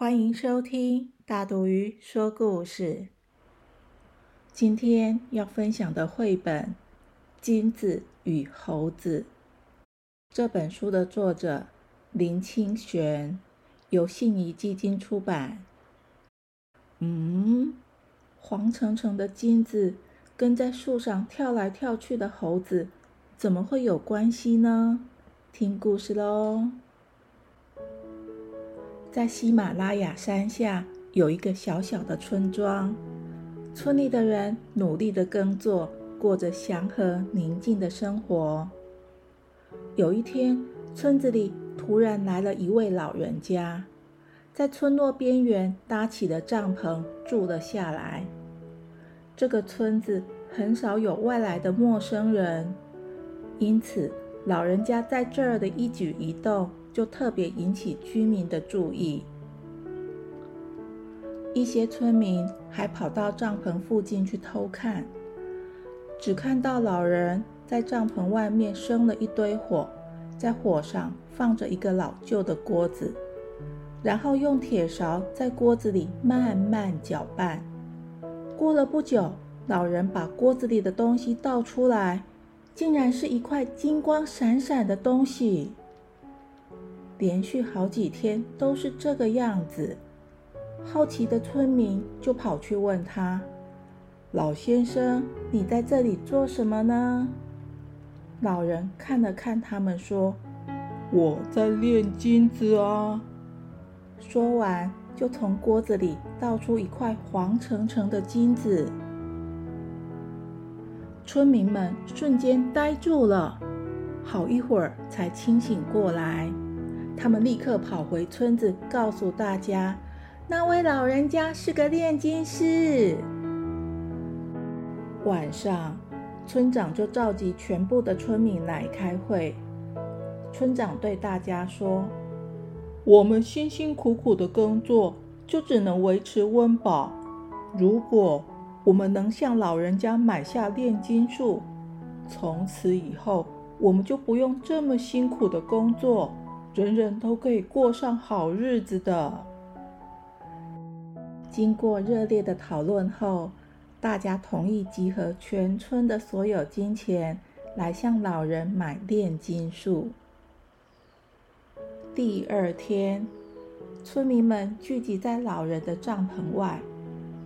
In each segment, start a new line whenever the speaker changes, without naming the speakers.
欢迎收听大肚鱼说故事。今天要分享的绘本《金子与猴子》这本书的作者林清玄，由信宜基金出版。嗯，黄澄澄的金子跟在树上跳来跳去的猴子，怎么会有关系呢？听故事喽！在喜马拉雅山下有一个小小的村庄，村里的人努力的耕作，过着祥和宁静的生活。有一天，村子里突然来了一位老人家，在村落边缘搭起了帐篷，住了下来。这个村子很少有外来的陌生人，因此。老人家在这儿的一举一动，就特别引起居民的注意。一些村民还跑到帐篷附近去偷看，只看到老人在帐篷外面生了一堆火，在火上放着一个老旧的锅子，然后用铁勺在锅子里慢慢搅拌。过了不久，老人把锅子里的东西倒出来。竟然是一块金光闪闪的东西，连续好几天都是这个样子。好奇的村民就跑去问他：“老先生，你在这里做什么呢？”老人看了看他们，说：“我在炼金子啊。”说完，就从锅子里倒出一块黄澄澄的金子。村民们瞬间呆住了，好一会儿才清醒过来。他们立刻跑回村子，告诉大家，那位老人家是个炼金师。晚上，村长就召集全部的村民来开会。村长对大家说：“我们辛辛苦苦的工作，就只能维持温饱。如果……”我们能向老人家买下炼金术，从此以后我们就不用这么辛苦的工作，人人都可以过上好日子的。经过热烈的讨论后，大家同意集合全村的所有金钱来向老人买炼金术。第二天，村民们聚集在老人的帐篷外。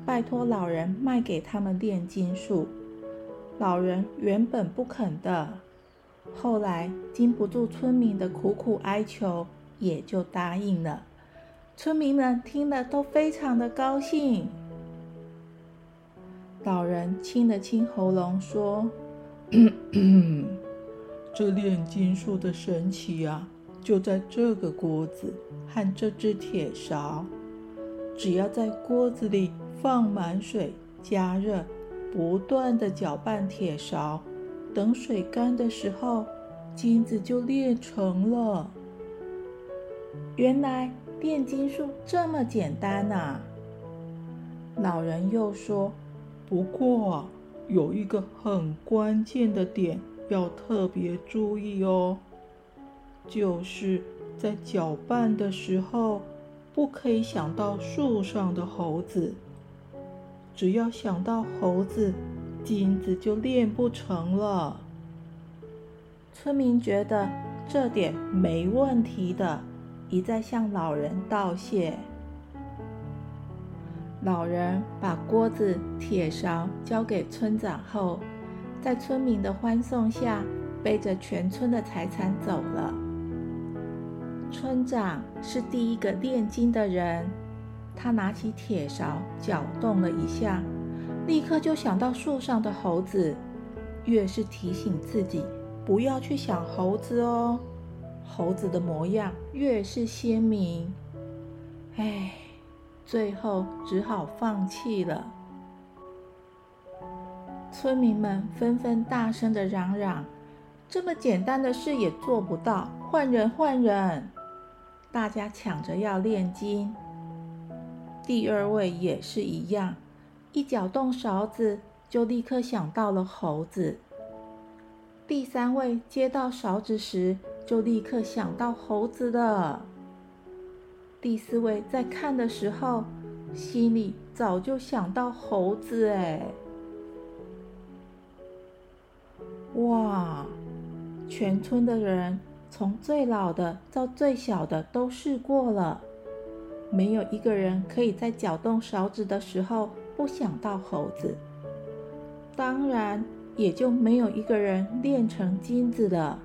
拜托老人卖给他们炼金术，老人原本不肯的，后来经不住村民的苦苦哀求，也就答应了。村民们听了都非常的高兴。老人清了清喉咙说：“这炼金术的神奇啊，就在这个锅子和这只铁勺，只要在锅子里。”放满水，加热，不断的搅拌铁勺，等水干的时候，金子就炼成了。原来炼金术这么简单呐！老人又说：“不过有一个很关键的点要特别注意哦，就是在搅拌的时候，不可以想到树上的猴子。”只要想到猴子，金子就炼不成了。村民觉得这点没问题的，一再向老人道谢。老人把锅子、铁勺交给村长后，在村民的欢送下，背着全村的财产走了。村长是第一个炼金的人。他拿起铁勺搅动了一下，立刻就想到树上的猴子。越是提醒自己不要去想猴子哦，猴子的模样越是鲜明。唉，最后只好放弃了。村民们纷纷大声的嚷嚷：“这么简单的事也做不到，换人，换人！”大家抢着要炼金。第二位也是一样，一搅动勺子就立刻想到了猴子。第三位接到勺子时就立刻想到猴子了。第四位在看的时候，心里早就想到猴子哎。哇！全村的人从最老的到最小的都试过了。没有一个人可以在搅动勺子的时候不想到猴子，当然也就没有一个人炼成金子的。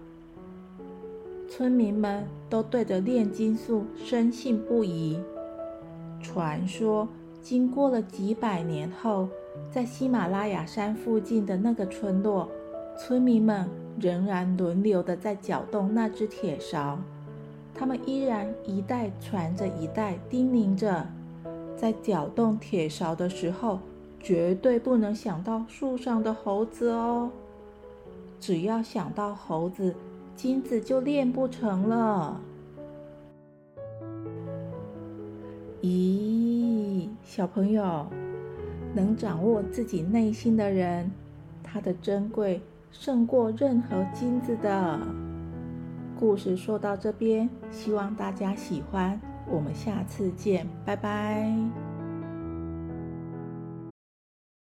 村民们都对着炼金术深信不疑。传说，经过了几百年后，在喜马拉雅山附近的那个村落，村民们仍然轮流的在搅动那只铁勺。他们依然一代传着一代，叮咛着：在搅动铁勺的时候，绝对不能想到树上的猴子哦。只要想到猴子，金子就炼不成了。咦，小朋友，能掌握自己内心的人，他的珍贵胜过任何金子的。故事说到这边，希望大家喜欢。我们下次见，拜拜。